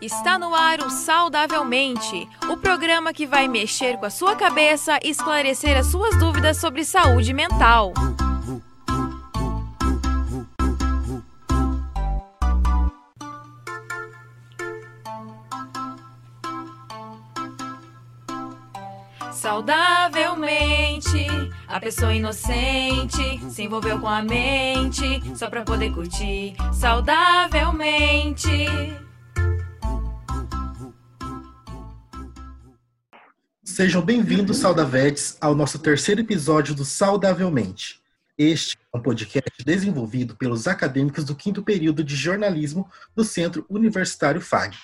Está no ar o Saudavelmente, o programa que vai mexer com a sua cabeça e esclarecer as suas dúvidas sobre saúde mental. Saudavelmente, a pessoa inocente se envolveu com a mente só pra poder curtir. Saudavelmente. Sejam bem-vindos, Saudavetes, ao nosso terceiro episódio do Saudavelmente. Este é um podcast desenvolvido pelos acadêmicos do quinto período de jornalismo do Centro Universitário FAG.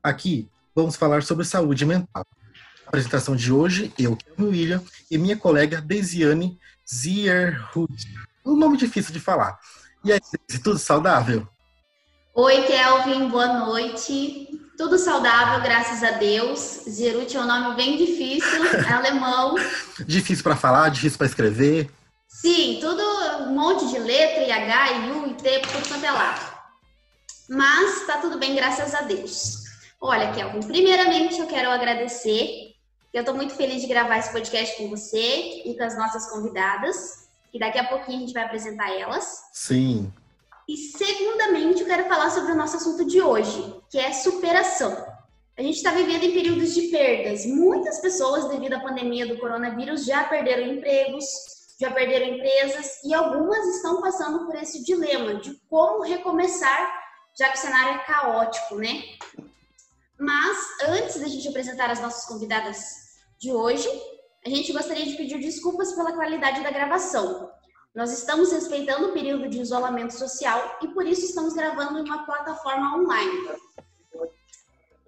Aqui vamos falar sobre saúde mental. A apresentação de hoje, eu, Kevin William, e minha colega Desiane Zierhut. Um nome difícil de falar. E aí, tudo saudável? Oi, Kelvin, boa noite. Tudo saudável, graças a Deus. Zerut é um nome bem difícil, é alemão. difícil para falar, difícil para escrever. Sim, tudo um monte de letra, e H, e U, e T, por tudo quanto é lado. Mas tá tudo bem, graças a Deus. Olha, Kelvin, primeiramente eu quero agradecer. Eu estou muito feliz de gravar esse podcast com você e com as nossas convidadas. E daqui a pouquinho a gente vai apresentar elas. Sim. E segundamente, eu quero falar sobre o nosso assunto de hoje, que é superação. A gente está vivendo em períodos de perdas. Muitas pessoas, devido à pandemia do coronavírus, já perderam empregos, já perderam empresas e algumas estão passando por esse dilema de como recomeçar, já que o cenário é caótico, né? Mas antes da gente apresentar as nossas convidadas de hoje, a gente gostaria de pedir desculpas pela qualidade da gravação. Nós estamos respeitando o período de isolamento social e por isso estamos gravando em uma plataforma online.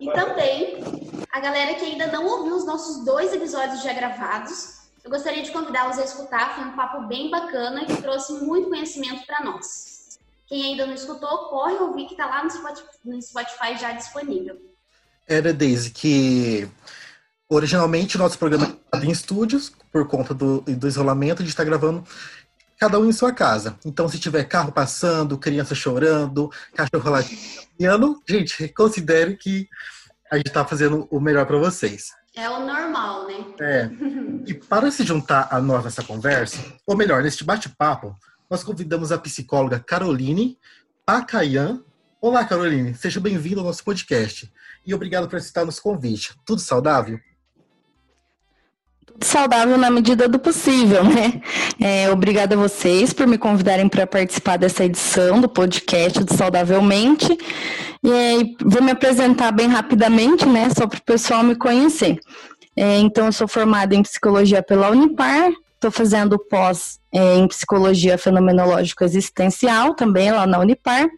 E também, a galera que ainda não ouviu os nossos dois episódios já gravados, eu gostaria de convidá-los a escutar. Foi um papo bem bacana que trouxe muito conhecimento para nós. Quem ainda não escutou, corre ouvir que está lá no Spotify, no Spotify já disponível. Era desde que originalmente o nosso programa estava em estúdios, por conta do, do isolamento, a gente está gravando cada um em sua casa. Então, se tiver carro passando, criança chorando, cachorro latindo, gente, considere que a gente está fazendo o melhor para vocês. É o normal, né? É. E para se juntar a nós nessa conversa, ou melhor, neste bate-papo, nós convidamos a psicóloga Caroline Pacayan. Olá, Caroline, seja bem-vinda ao nosso podcast. E obrigado por aceitar nosso convite. Tudo saudável? Saudável na medida do possível, né? É, obrigada a vocês por me convidarem para participar dessa edição do podcast do Saudavelmente. E vou me apresentar bem rapidamente, né? Só para o pessoal me conhecer. É, então, eu sou formada em psicologia pela Unipar, estou fazendo pós é, em psicologia fenomenológico existencial também lá na Unipar.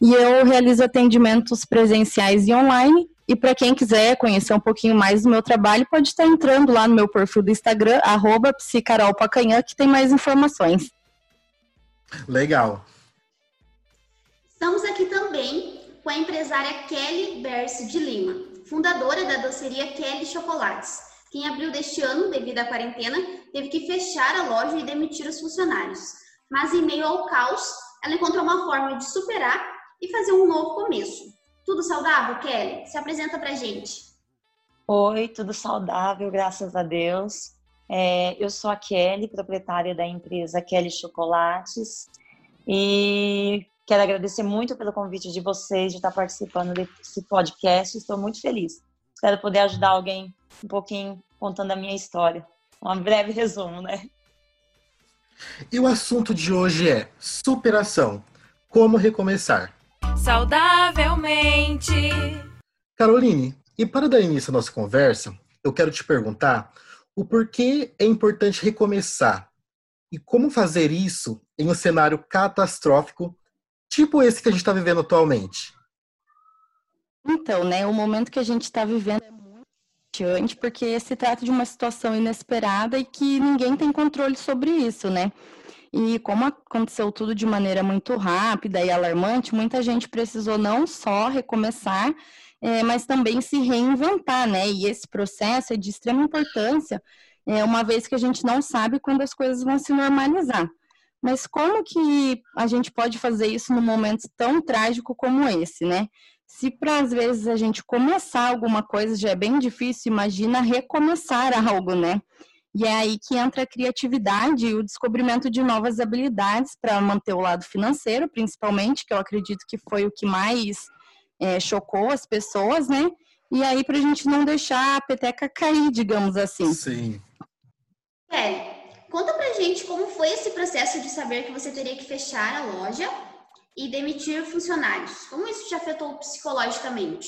E eu realizo atendimentos presenciais e online e para quem quiser conhecer um pouquinho mais do meu trabalho, pode estar entrando lá no meu perfil do Instagram, arroba psicarolpacanhã, que tem mais informações. Legal. Estamos aqui também com a empresária Kelly Berce de Lima, fundadora da doceria Kelly Chocolates, que em abril deste ano, devido à quarentena, teve que fechar a loja e demitir os funcionários. Mas em meio ao caos, ela encontrou uma forma de superar e fazer um novo começo. Tudo saudável, Kelly? Se apresenta pra gente. Oi, tudo saudável, graças a Deus. É, eu sou a Kelly, proprietária da empresa Kelly Chocolates, e quero agradecer muito pelo convite de vocês de estar participando desse podcast. Estou muito feliz. Espero poder ajudar alguém um pouquinho contando a minha história. Um breve resumo, né? E o assunto de hoje é superação. Como recomeçar? Saudavelmente. Caroline, e para dar início à nossa conversa, eu quero te perguntar o porquê é importante recomeçar e como fazer isso em um cenário catastrófico, tipo esse que a gente está vivendo atualmente. Então, né, o momento que a gente está vivendo é muito angustiante, porque se trata de uma situação inesperada e que ninguém tem controle sobre isso, né? E como aconteceu tudo de maneira muito rápida e alarmante, muita gente precisou não só recomeçar, é, mas também se reinventar, né? E esse processo é de extrema importância, é, uma vez que a gente não sabe quando as coisas vão se normalizar. Mas como que a gente pode fazer isso num momento tão trágico como esse, né? Se para às vezes a gente começar alguma coisa já é bem difícil, imagina recomeçar algo, né? E é aí que entra a criatividade e o descobrimento de novas habilidades para manter o lado financeiro, principalmente, que eu acredito que foi o que mais é, chocou as pessoas, né? E aí para a gente não deixar a peteca cair, digamos assim. Sim. É, conta pra gente como foi esse processo de saber que você teria que fechar a loja e demitir funcionários. Como isso te afetou psicologicamente?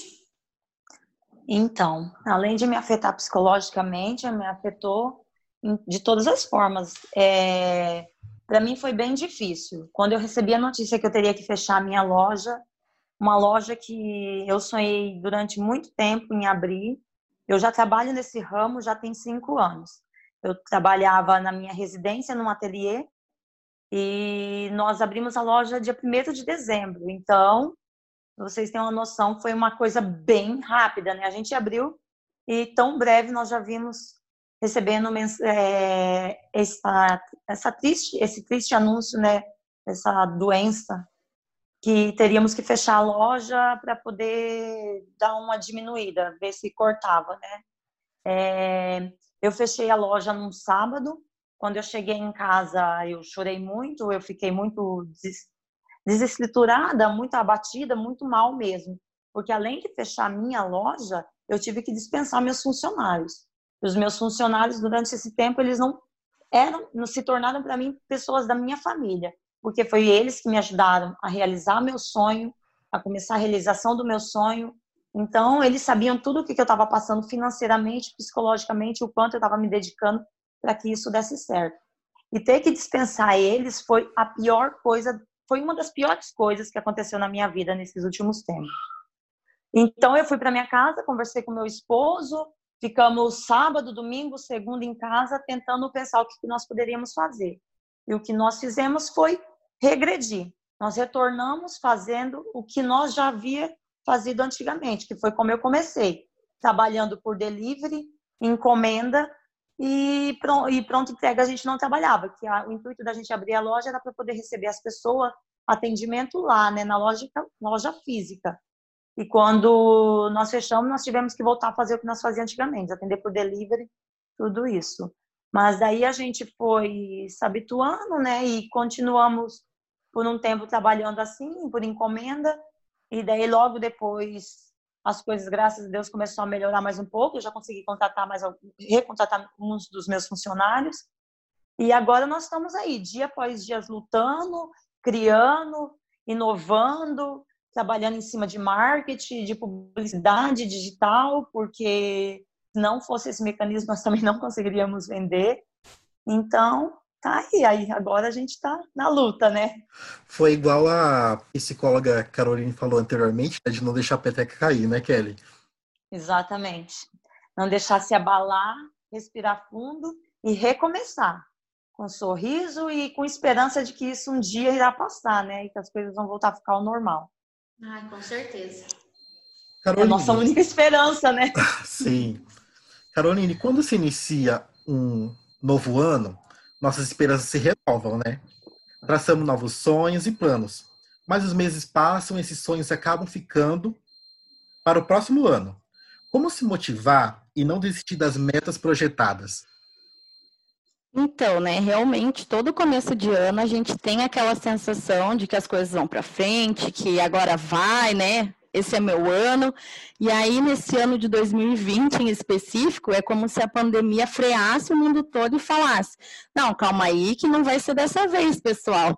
Então, além de me afetar psicologicamente, me afetou de todas as formas. É, para mim foi bem difícil. Quando eu recebi a notícia que eu teria que fechar a minha loja, uma loja que eu sonhei durante muito tempo em abrir. Eu já trabalho nesse ramo já tem cinco anos. Eu trabalhava na minha residência, num ateliê, e nós abrimos a loja dia 1 de dezembro. Então, vocês têm uma noção, foi uma coisa bem rápida, né? A gente abriu e tão breve nós já vimos recebendo é, essa, essa triste, esse triste anúncio, né? Essa doença que teríamos que fechar a loja para poder dar uma diminuída, ver se cortava, né? É, eu fechei a loja num sábado. Quando eu cheguei em casa, eu chorei muito, eu fiquei muito des desestruturada, muito abatida, muito mal mesmo. Porque além de fechar a minha loja, eu tive que dispensar meus funcionários. Os meus funcionários, durante esse tempo, eles não eram, não se tornaram para mim pessoas da minha família porque foi eles que me ajudaram a realizar meu sonho, a começar a realização do meu sonho. Então, eles sabiam tudo o que eu estava passando financeiramente, psicologicamente, o quanto eu estava me dedicando para que isso desse certo. E ter que dispensar eles foi a pior coisa, foi uma das piores coisas que aconteceu na minha vida nesses últimos tempos. Então, eu fui para minha casa, conversei com meu esposo, ficamos sábado, domingo, segunda em casa, tentando pensar o que nós poderíamos fazer. E o que nós fizemos foi regredir. Nós retornamos fazendo o que nós já havia fazido antigamente, que foi como eu comecei, trabalhando por delivery, encomenda e pronto, e pronto entrega a gente não trabalhava, que a, o intuito da gente abrir a loja era para poder receber as pessoas, atendimento lá, né, na loja, na loja física. E quando nós fechamos, nós tivemos que voltar a fazer o que nós fazíamos antigamente, atender por delivery, tudo isso. Mas daí a gente foi se habituando, né? E continuamos por um tempo trabalhando assim, por encomenda. E daí logo depois as coisas, graças a Deus, começaram a melhorar mais um pouco. Eu já consegui contratar mais, recontratar uns dos meus funcionários. E agora nós estamos aí, dia após dia, lutando, criando, inovando, trabalhando em cima de marketing, de publicidade digital, porque se não fosse esse mecanismo, nós também não conseguiríamos vender. Então, tá aí. Aí agora a gente está na luta, né? Foi igual a psicóloga Caroline falou anteriormente, né, de não deixar a peteca cair, né, Kelly? Exatamente. Não deixar se abalar, respirar fundo e recomeçar. Com sorriso e com esperança de que isso um dia irá passar, né? E que as coisas vão voltar a ficar ao normal. Ah, com certeza. Caroline. É a nossa única esperança, né? Sim. Caroline, quando se inicia um novo ano, nossas esperanças se renovam, né? Traçamos novos sonhos e planos. Mas os meses passam e esses sonhos acabam ficando para o próximo ano. Como se motivar e não desistir das metas projetadas? Então, né, realmente, todo começo de ano a gente tem aquela sensação de que as coisas vão para frente, que agora vai, né? esse é meu ano. E aí, nesse ano de 2020 em específico, é como se a pandemia freasse o mundo todo e falasse: não, calma aí, que não vai ser dessa vez, pessoal.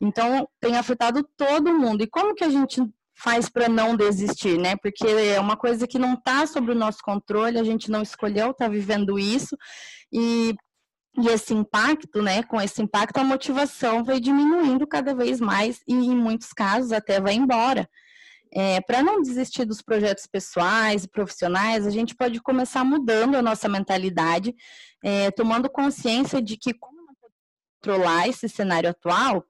Então, tem afetado todo mundo. E como que a gente faz para não desistir, né? Porque é uma coisa que não está sob o nosso controle, a gente não escolheu, está vivendo isso. E e esse impacto, né, com esse impacto, a motivação vai diminuindo cada vez mais e, em muitos casos, até vai embora. É, para não desistir dos projetos pessoais e profissionais, a gente pode começar mudando a nossa mentalidade, é, tomando consciência de que, como controlar esse cenário atual,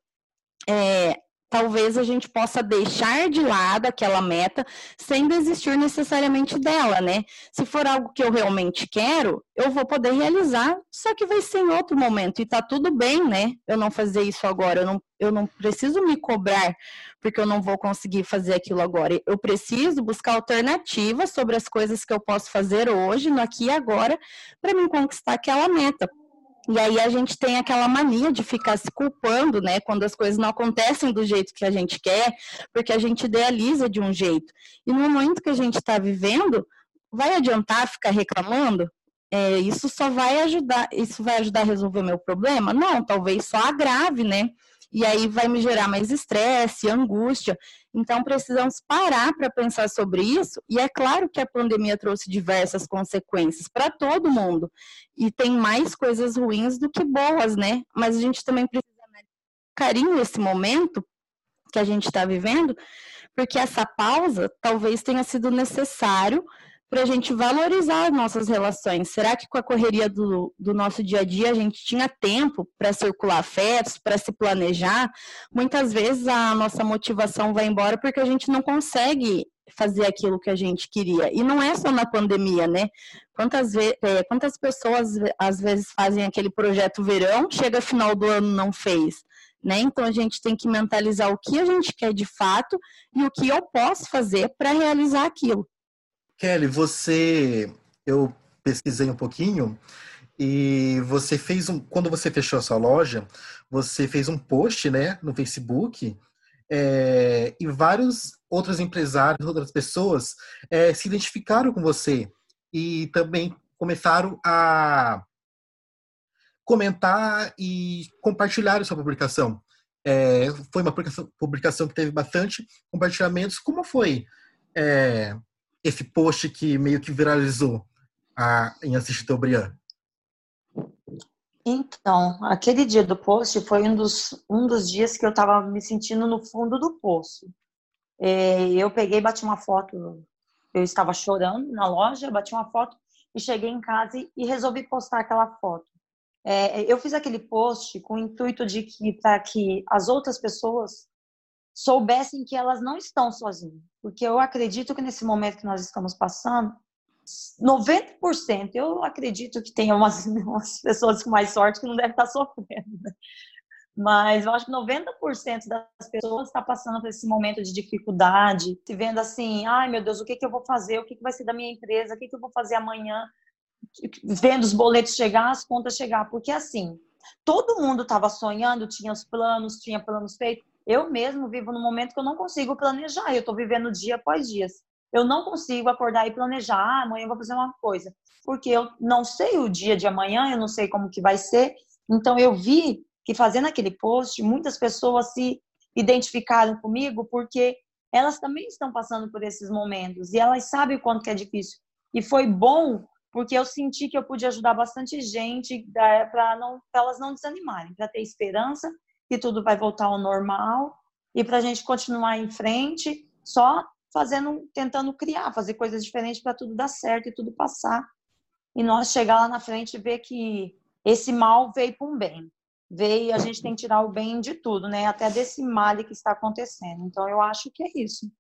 é, talvez a gente possa deixar de lado aquela meta sem desistir necessariamente dela, né? Se for algo que eu realmente quero, eu vou poder realizar, só que vai ser em outro momento e tá tudo bem, né? Eu não fazer isso agora, eu não, eu não preciso me cobrar porque eu não vou conseguir fazer aquilo agora. Eu preciso buscar alternativas sobre as coisas que eu posso fazer hoje, no aqui e agora, para me conquistar aquela meta. E aí a gente tem aquela mania de ficar se culpando, né, quando as coisas não acontecem do jeito que a gente quer, porque a gente idealiza de um jeito. E no momento que a gente está vivendo, vai adiantar ficar reclamando? É, isso só vai ajudar, isso vai ajudar a resolver meu problema? Não, talvez só agrave, né? E aí vai me gerar mais estresse, angústia. Então, precisamos parar para pensar sobre isso. E é claro que a pandemia trouxe diversas consequências para todo mundo. E tem mais coisas ruins do que boas, né? Mas a gente também precisa carinho esse momento que a gente está vivendo, porque essa pausa talvez tenha sido necessário para a gente valorizar nossas relações. Será que com a correria do, do nosso dia a dia a gente tinha tempo para circular afetos, para se planejar? Muitas vezes a nossa motivação vai embora porque a gente não consegue fazer aquilo que a gente queria. E não é só na pandemia, né? Quantas, é, quantas pessoas às vezes fazem aquele projeto verão, chega final do ano não fez. Né? Então a gente tem que mentalizar o que a gente quer de fato e o que eu posso fazer para realizar aquilo. Kelly, você. Eu pesquisei um pouquinho e você fez um. Quando você fechou a sua loja, você fez um post né, no Facebook é, e vários outros empresários, outras pessoas é, se identificaram com você e também começaram a comentar e compartilhar a sua publicação. É, foi uma publicação que teve bastante compartilhamentos. Como foi é, esse post que meio que viralizou a, em Assistir Brian? Então, aquele dia do post foi um dos, um dos dias que eu estava me sentindo no fundo do poço. É, eu peguei, bati uma foto, eu estava chorando na loja, bati uma foto e cheguei em casa e, e resolvi postar aquela foto. É, eu fiz aquele post com o intuito de que para que as outras pessoas soubessem que elas não estão sozinhas. Porque eu acredito que nesse momento que nós estamos passando, 90%, eu acredito que tem umas, umas pessoas com mais sorte que não devem estar sofrendo. Né? Mas eu acho que 90% das pessoas está passando por esse momento de dificuldade, se vendo assim, ai meu Deus, o que, que eu vou fazer? O que, que vai ser da minha empresa? O que, que eu vou fazer amanhã? Vendo os boletos chegar, as contas chegar. Porque assim, todo mundo estava sonhando, tinha os planos, tinha planos feitos. Eu mesmo vivo num momento que eu não consigo planejar, eu estou vivendo dia após dia. Eu não consigo acordar e planejar, ah, amanhã eu vou fazer uma coisa, porque eu não sei o dia de amanhã, eu não sei como que vai ser. Então eu vi que fazendo aquele post, muitas pessoas se identificaram comigo porque elas também estão passando por esses momentos e elas sabem o quanto que é difícil. E foi bom porque eu senti que eu pude ajudar bastante gente é, para elas não desanimarem, para ter esperança que tudo vai voltar ao normal e para a gente continuar em frente, só fazendo, tentando criar, fazer coisas diferentes para tudo dar certo e tudo passar. E nós chegar lá na frente e ver que esse mal veio para um bem. Veio a gente tem que tirar o bem de tudo, né? Até desse mal que está acontecendo. Então eu acho que é isso.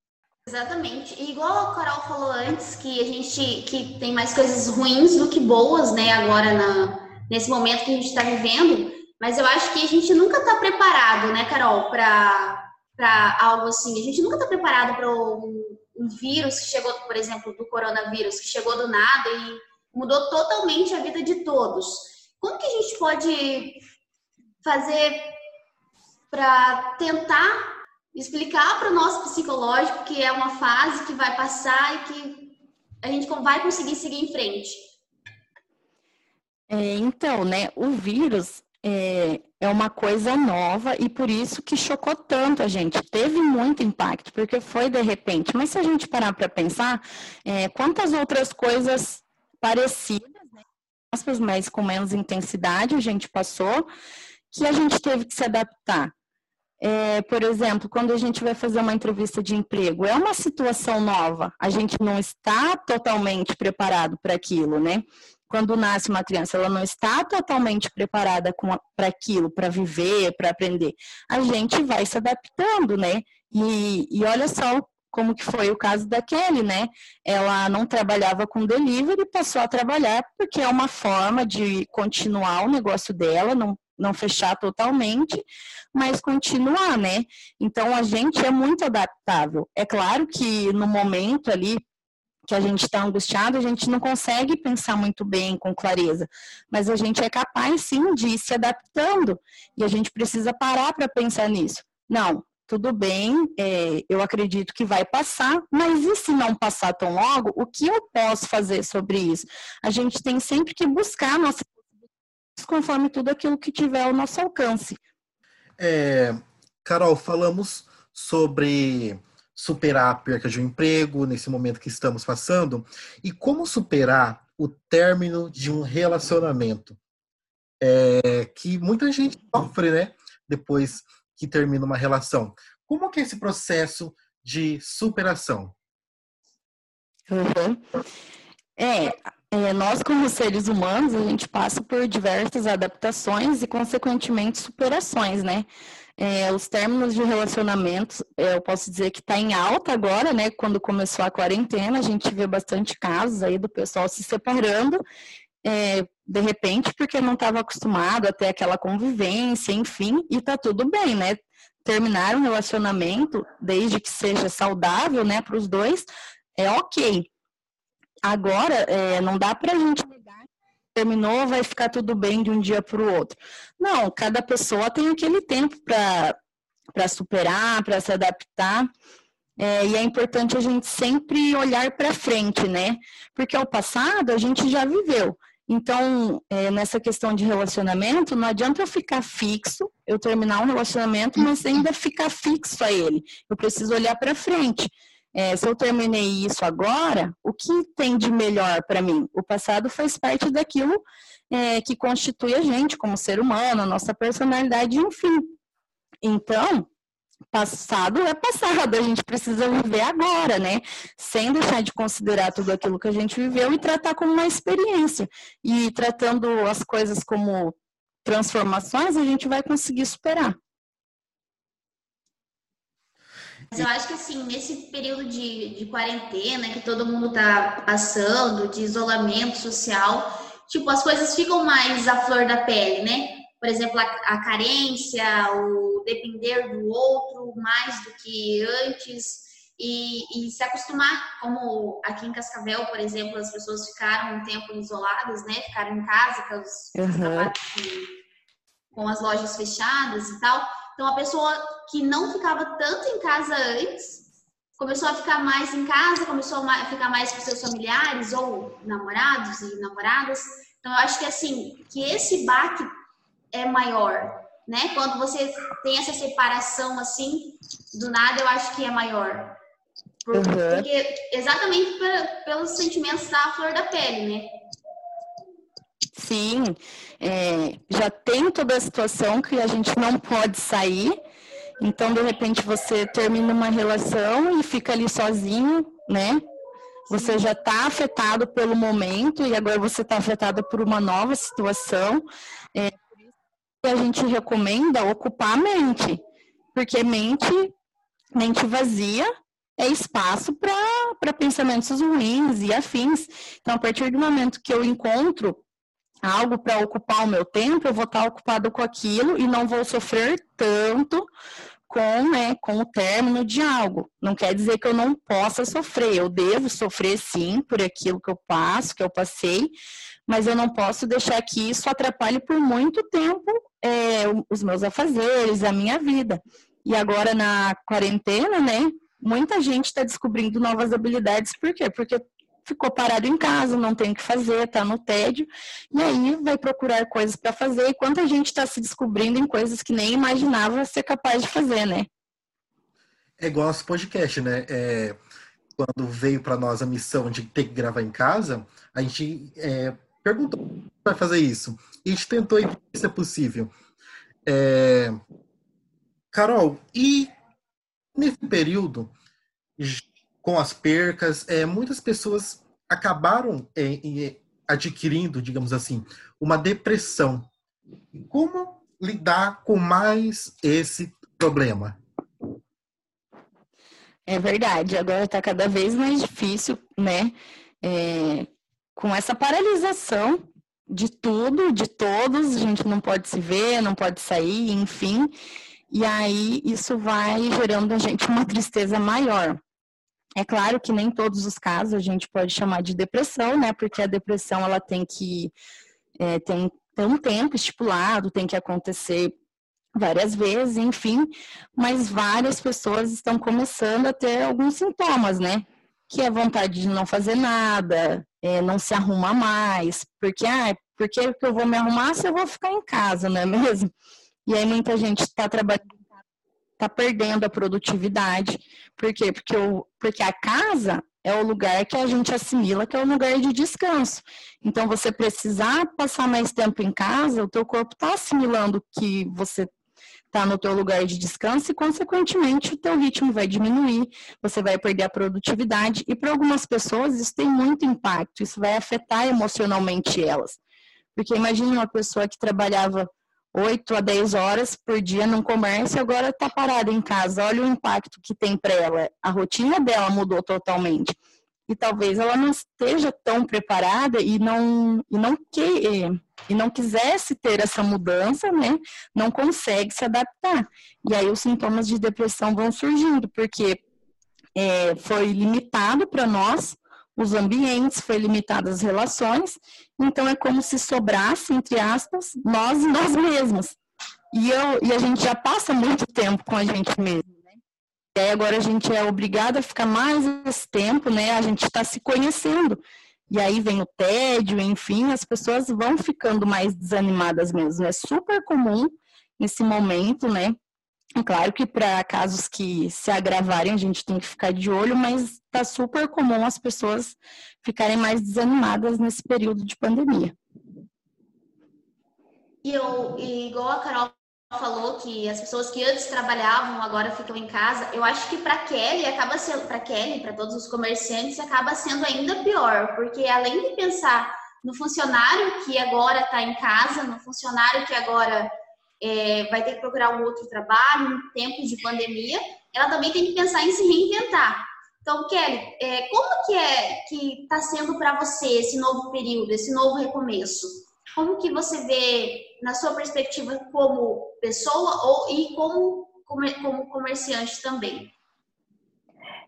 Exatamente. E igual a Carol falou antes, que a gente que tem mais coisas ruins do que boas, né? Agora na, nesse momento que a gente está vivendo. Mas eu acho que a gente nunca está preparado, né, Carol, para algo assim. A gente nunca está preparado para um, um, vírus que chegou, por exemplo, do coronavírus, que chegou do nada e mudou totalmente a vida de todos. Como que a gente pode fazer para tentar explicar para o nosso psicológico que é uma fase que vai passar e que a gente vai conseguir seguir em frente? É, então, né, o vírus, é, é uma coisa nova e por isso que chocou tanto a gente. Teve muito impacto, porque foi de repente. Mas se a gente parar para pensar, é, quantas outras coisas parecidas, né, mas com menos intensidade, a gente passou, que a gente teve que se adaptar. É, por exemplo, quando a gente vai fazer uma entrevista de emprego, é uma situação nova, a gente não está totalmente preparado para aquilo, né? Quando nasce uma criança, ela não está totalmente preparada para aquilo, para viver, para aprender. A gente vai se adaptando, né? E, e olha só como que foi o caso da Kelly, né? Ela não trabalhava com delivery, passou a trabalhar porque é uma forma de continuar o negócio dela, não, não fechar totalmente, mas continuar, né? Então a gente é muito adaptável. É claro que no momento ali que a gente está angustiado, a gente não consegue pensar muito bem, com clareza, mas a gente é capaz sim de ir se adaptando e a gente precisa parar para pensar nisso. Não, tudo bem, é, eu acredito que vai passar, mas e se não passar tão logo, o que eu posso fazer sobre isso? A gente tem sempre que buscar nossa conforme tudo aquilo que tiver ao nosso alcance. É, Carol, falamos sobre superar a perca de um emprego nesse momento que estamos passando e como superar o término de um relacionamento é, que muita gente sofre, né? Depois que termina uma relação. Como que é esse processo de superação? Uhum. É, é, nós como seres humanos, a gente passa por diversas adaptações e, consequentemente, superações, né? É, os términos de relacionamentos, é, eu posso dizer que está em alta agora, né? Quando começou a quarentena, a gente vê bastante casos aí do pessoal se separando, é, de repente, porque não estava acostumado a ter aquela convivência, enfim, e tá tudo bem, né? Terminar um relacionamento, desde que seja saudável, né, para os dois, é ok. Agora, é, não dá para a gente negar terminou, vai ficar tudo bem de um dia para o outro. Não, cada pessoa tem aquele tempo para superar, para se adaptar. É, e é importante a gente sempre olhar para frente, né? Porque o passado a gente já viveu. Então, é, nessa questão de relacionamento, não adianta eu ficar fixo, eu terminar um relacionamento, mas ainda ficar fixo a ele. Eu preciso olhar para frente. É, se eu terminei isso agora, o que tem de melhor para mim? O passado faz parte daquilo é, que constitui a gente como ser humano, a nossa personalidade, enfim. Então, passado é passado, a gente precisa viver agora, né? Sem deixar de considerar tudo aquilo que a gente viveu e tratar como uma experiência. E tratando as coisas como transformações, a gente vai conseguir superar. Mas eu acho que assim, nesse período de, de quarentena que todo mundo tá passando, de isolamento social, tipo, as coisas ficam mais à flor da pele, né? Por exemplo, a, a carência, o depender do outro mais do que antes. E, e, se acostumar, como aqui em Cascavel, por exemplo, as pessoas ficaram um tempo isoladas, né? Ficaram em casa com, os, uhum. com as lojas fechadas e tal. Então, a pessoa que não ficava tanto em casa antes começou a ficar mais em casa, começou a ficar mais com seus familiares ou namorados e namoradas. Então, eu acho que assim, que esse baque é maior, né? Quando você tem essa separação assim, do nada, eu acho que é maior. Uhum. Porque exatamente pelos sentimentos da flor da pele, né? Sim, é, já tem toda a situação que a gente não pode sair, então de repente você termina uma relação e fica ali sozinho, né? Você já está afetado pelo momento e agora você está afetado por uma nova situação. É, a gente recomenda ocupar a mente, porque mente, mente vazia é espaço para pensamentos ruins e afins. Então, a partir do momento que eu encontro algo para ocupar o meu tempo, eu vou estar ocupado com aquilo e não vou sofrer tanto com, né, com o término de algo. Não quer dizer que eu não possa sofrer, eu devo sofrer sim por aquilo que eu passo, que eu passei, mas eu não posso deixar que isso atrapalhe por muito tempo é, os meus afazeres, a minha vida. E agora na quarentena, né, muita gente está descobrindo novas habilidades, por quê? Porque ficou parado em casa, não tem o que fazer, está no tédio, e aí vai procurar coisas para fazer, e quanta gente está se descobrindo em coisas que nem imaginava ser capaz de fazer, né? É igual nosso podcast, né? É, quando veio para nós a missão de ter que gravar em casa, a gente é, perguntou vai fazer isso. E a gente tentou ver se é possível. É... Carol, e nesse período, com as percas, é, muitas pessoas acabaram é, adquirindo, digamos assim, uma depressão. Como lidar com mais esse problema? É verdade, agora está cada vez mais difícil, né? É, com essa paralisação de tudo, de todos, a gente não pode se ver, não pode sair, enfim. E aí isso vai gerando a gente uma tristeza maior. É claro que nem todos os casos a gente pode chamar de depressão, né? Porque a depressão ela tem que é, tem, tem um tempo estipulado, tem que acontecer várias vezes, enfim, mas várias pessoas estão começando a ter alguns sintomas, né? Que é vontade de não fazer nada, é, não se arruma mais, porque, ah, por que eu vou me arrumar se eu vou ficar em casa, não é mesmo? E aí muita gente está trabalhando, está perdendo a produtividade. Por quê? Porque, o, porque a casa é o lugar que a gente assimila que é o lugar de descanso. Então, você precisar passar mais tempo em casa, o teu corpo está assimilando que você está no teu lugar de descanso e, consequentemente, o teu ritmo vai diminuir, você vai perder a produtividade e para algumas pessoas isso tem muito impacto, isso vai afetar emocionalmente elas. Porque imagine uma pessoa que trabalhava 8 a 10 horas por dia num comércio agora está parada em casa. Olha o impacto que tem para ela. A rotina dela mudou totalmente. E talvez ela não esteja tão preparada e não, e não que, e não quisesse ter essa mudança, né, não consegue se adaptar. E aí os sintomas de depressão vão surgindo, porque é, foi limitado para nós os ambientes, foi limitado as relações, então é como se sobrasse, entre aspas, nós e nós mesmos. E, eu, e a gente já passa muito tempo com a gente mesmo. Né? E aí agora a gente é obrigado a ficar mais esse tempo, né? A gente está se conhecendo. E aí vem o tédio, enfim, as pessoas vão ficando mais desanimadas mesmo. É super comum nesse momento, né? Claro que para casos que se agravarem a gente tem que ficar de olho, mas está super comum as pessoas ficarem mais desanimadas nesse período de pandemia. E eu, igual a Carol falou que as pessoas que antes trabalhavam agora ficam em casa. Eu acho que para Kelly acaba sendo para Kelly, para todos os comerciantes acaba sendo ainda pior, porque além de pensar no funcionário que agora está em casa, no funcionário que agora é, vai ter que procurar um outro trabalho, em tempos de pandemia, ela também tem que pensar em se reinventar. Então, Kelly, é, como que é que está sendo para você esse novo período, esse novo recomeço? Como que você vê, na sua perspectiva, como pessoa ou, e como, como comerciante também?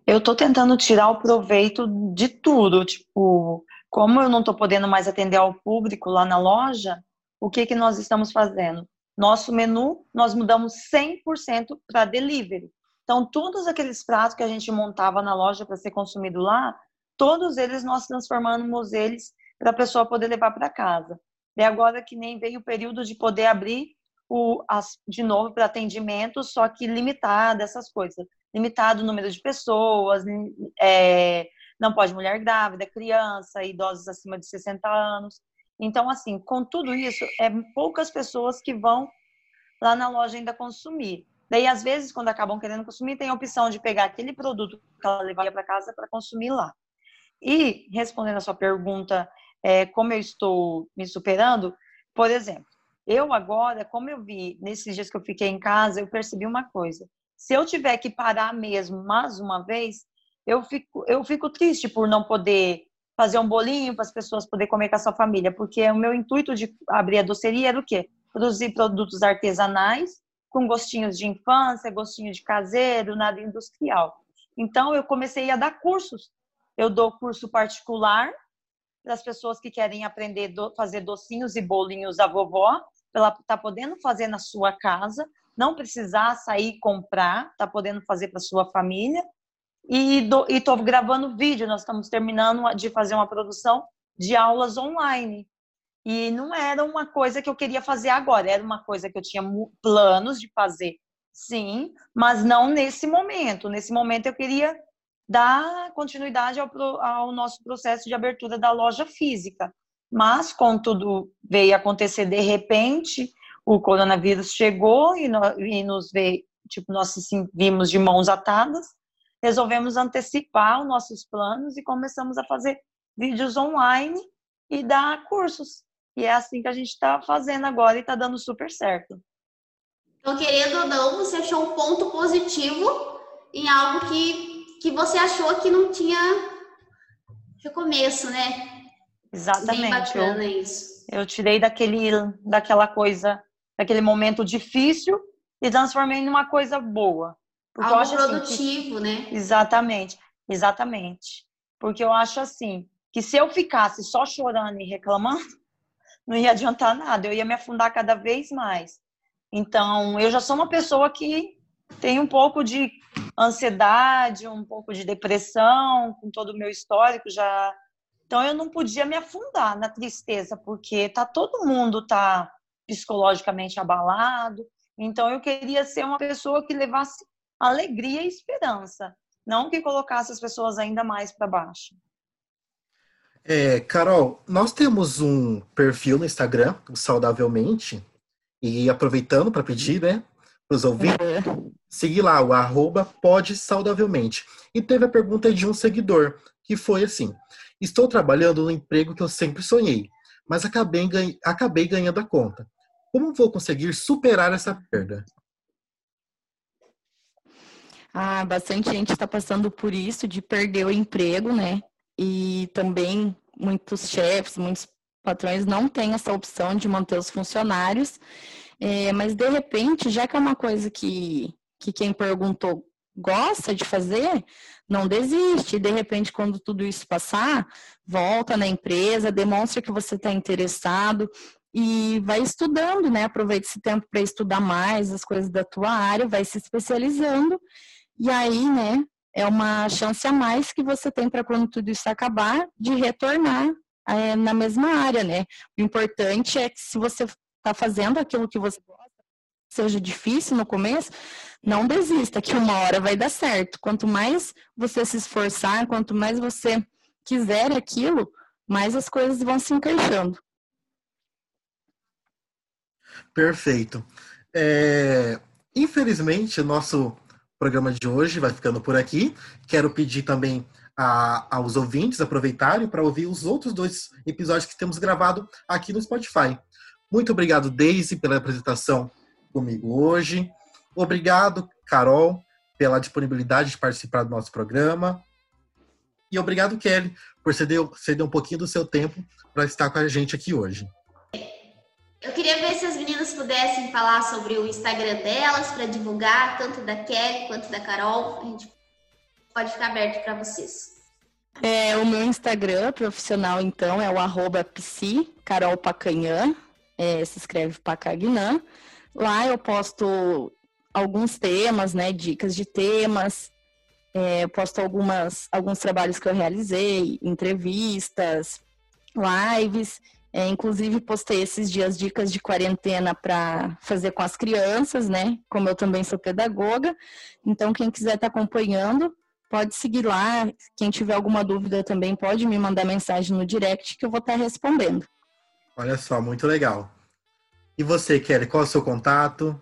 Eu estou tentando tirar o proveito de tudo. Tipo, como eu não estou podendo mais atender ao público lá na loja, o que, que nós estamos fazendo? Nosso menu, nós mudamos 100% para delivery. Então, todos aqueles pratos que a gente montava na loja para ser consumido lá, todos eles nós transformamos eles para a pessoa poder levar para casa. E agora que nem veio o período de poder abrir o, as, de novo para atendimento, só que limitado, essas coisas. Limitado o número de pessoas, é, não pode mulher grávida, criança, idosos acima de 60 anos. Então, assim, com tudo isso, é poucas pessoas que vão lá na loja ainda consumir. Daí, às vezes, quando acabam querendo consumir, tem a opção de pegar aquele produto que ela levaria para casa para consumir lá. E, respondendo a sua pergunta é, como eu estou me superando, por exemplo, eu agora, como eu vi nesses dias que eu fiquei em casa, eu percebi uma coisa. Se eu tiver que parar mesmo mais uma vez, eu fico, eu fico triste por não poder fazer um bolinho para as pessoas poderem comer com a sua família, porque o meu intuito de abrir a doceria era o quê? Produzir produtos artesanais com gostinhos de infância, gostinho de caseiro, nada industrial. Então eu comecei a dar cursos. Eu dou curso particular para as pessoas que querem aprender a fazer docinhos e bolinhos da vovó, ela tá podendo fazer na sua casa, não precisar sair comprar, tá podendo fazer para sua família. E estou gravando vídeo, nós estamos terminando de fazer uma produção de aulas online. E não era uma coisa que eu queria fazer agora, era uma coisa que eu tinha planos de fazer, sim, mas não nesse momento. Nesse momento eu queria dar continuidade ao, ao nosso processo de abertura da loja física. Mas, como tudo veio acontecer de repente, o coronavírus chegou e, no, e nos veio, tipo, nós vimos de mãos atadas, resolvemos antecipar os nossos planos e começamos a fazer vídeos online e dar cursos. E é assim que a gente está fazendo agora e está dando super certo. Então, querendo ou não, você achou um ponto positivo em algo que, que você achou que não tinha recomeço, né? Exatamente. Bem bacana eu, isso. Eu tirei daquele, daquela coisa, daquele momento difícil e transformei numa coisa boa. Porque Algo acho produtivo, assim, que... né? Exatamente, exatamente. Porque eu acho assim, que se eu ficasse só chorando e reclamando, não ia adiantar nada, eu ia me afundar cada vez mais. Então, eu já sou uma pessoa que tem um pouco de ansiedade, um pouco de depressão, com todo o meu histórico já. Então, eu não podia me afundar na tristeza, porque tá todo mundo tá psicologicamente abalado. Então, eu queria ser uma pessoa que levasse alegria e esperança, não que colocasse as pessoas ainda mais para baixo. É, Carol, nós temos um perfil no Instagram, Saudavelmente, e aproveitando para pedir, né, para os ouvintes, é. seguir lá, o arroba pode saudavelmente. E teve a pergunta de um seguidor, que foi assim, estou trabalhando no emprego que eu sempre sonhei, mas acabei, acabei ganhando a conta. Como vou conseguir superar essa perda? Ah, bastante gente está passando por isso, de perder o emprego, né? E também muitos chefes, muitos patrões não têm essa opção de manter os funcionários. É, mas, de repente, já que é uma coisa que, que quem perguntou gosta de fazer, não desiste. De repente, quando tudo isso passar, volta na empresa, demonstra que você está interessado e vai estudando, né? Aproveita esse tempo para estudar mais as coisas da tua área, vai se especializando e aí, né, é uma chance a mais que você tem para quando tudo isso acabar, de retornar é, na mesma área, né? O importante é que se você está fazendo aquilo que você gosta, seja difícil no começo, não desista, que uma hora vai dar certo. Quanto mais você se esforçar, quanto mais você quiser aquilo, mais as coisas vão se encaixando. Perfeito. É, infelizmente, nosso programa de hoje vai ficando por aqui. Quero pedir também a, aos ouvintes aproveitarem para ouvir os outros dois episódios que temos gravado aqui no Spotify. Muito obrigado, Daisy, pela apresentação comigo hoje. Obrigado, Carol, pela disponibilidade de participar do nosso programa. E obrigado, Kelly, por ceder, ceder um pouquinho do seu tempo para estar com a gente aqui hoje. Eu queria ver se as meninas pudessem falar sobre o Instagram delas para divulgar, tanto da Kelly quanto da Carol. A gente pode ficar aberto para vocês. É, o meu Instagram profissional, então, é o arroba psi, Carol Pacanhã, é, se escreve Pacagnã. Lá eu posto alguns temas, né, dicas de temas, é, posto algumas, alguns trabalhos que eu realizei, entrevistas, lives é, inclusive, postei esses dias dicas de quarentena para fazer com as crianças, né? Como eu também sou pedagoga. Então, quem quiser estar tá acompanhando, pode seguir lá. Quem tiver alguma dúvida também pode me mandar mensagem no direct que eu vou estar tá respondendo. Olha só, muito legal. E você, Kelly, qual é o seu contato?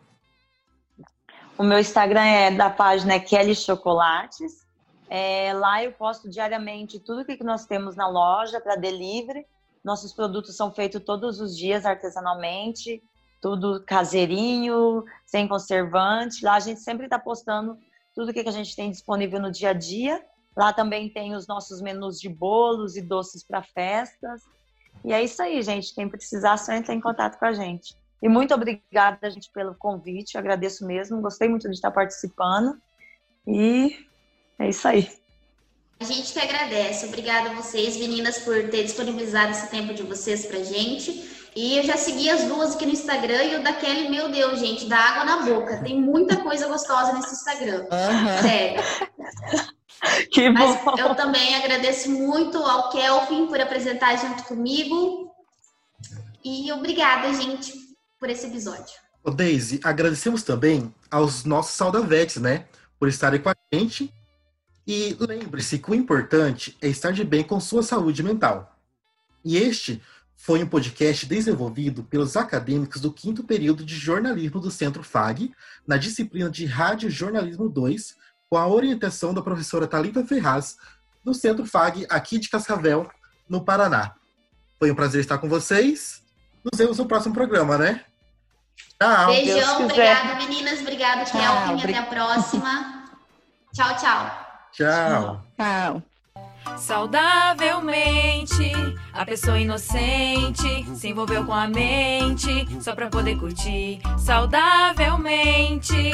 O meu Instagram é da página Kelly Chocolates. É, lá eu posto diariamente tudo que nós temos na loja para delivery nossos produtos são feitos todos os dias artesanalmente, tudo caseirinho, sem conservante. Lá a gente sempre está postando tudo que a gente tem disponível no dia a dia. Lá também tem os nossos menus de bolos e doces para festas. E é isso aí, gente. Quem precisar, só entra em contato com a gente. E muito obrigada, gente, pelo convite. Eu agradeço mesmo. Gostei muito de estar participando. E é isso aí. A gente que agradece. Obrigada a vocês, meninas, por ter disponibilizado esse tempo de vocês pra gente. E eu já segui as duas aqui no Instagram e o da Kelly, meu Deus, gente, dá água na boca. Tem muita coisa gostosa nesse Instagram. Uhum. Sério. Que Mas bom. eu também agradeço muito ao Kelvin por apresentar junto comigo. E obrigada, gente, por esse episódio. Ô, Daisy, agradecemos também aos nossos saudavetes, né? Por estarem com a gente e lembre-se que o importante é estar de bem com sua saúde mental. E este foi um podcast desenvolvido pelos acadêmicos do quinto período de jornalismo do Centro FAG, na disciplina de Rádio Jornalismo 2, com a orientação da professora Talita Ferraz, do Centro FAG, aqui de Cascavel, no Paraná. Foi um prazer estar com vocês. Nos vemos no próximo programa, né? Tchau. Beijão, obrigada, meninas. Obrigada, Kelvin. Até a próxima. tchau, tchau. Tchau. Tchau. Saudavelmente, a pessoa inocente se envolveu com a mente só pra poder curtir. Saudavelmente.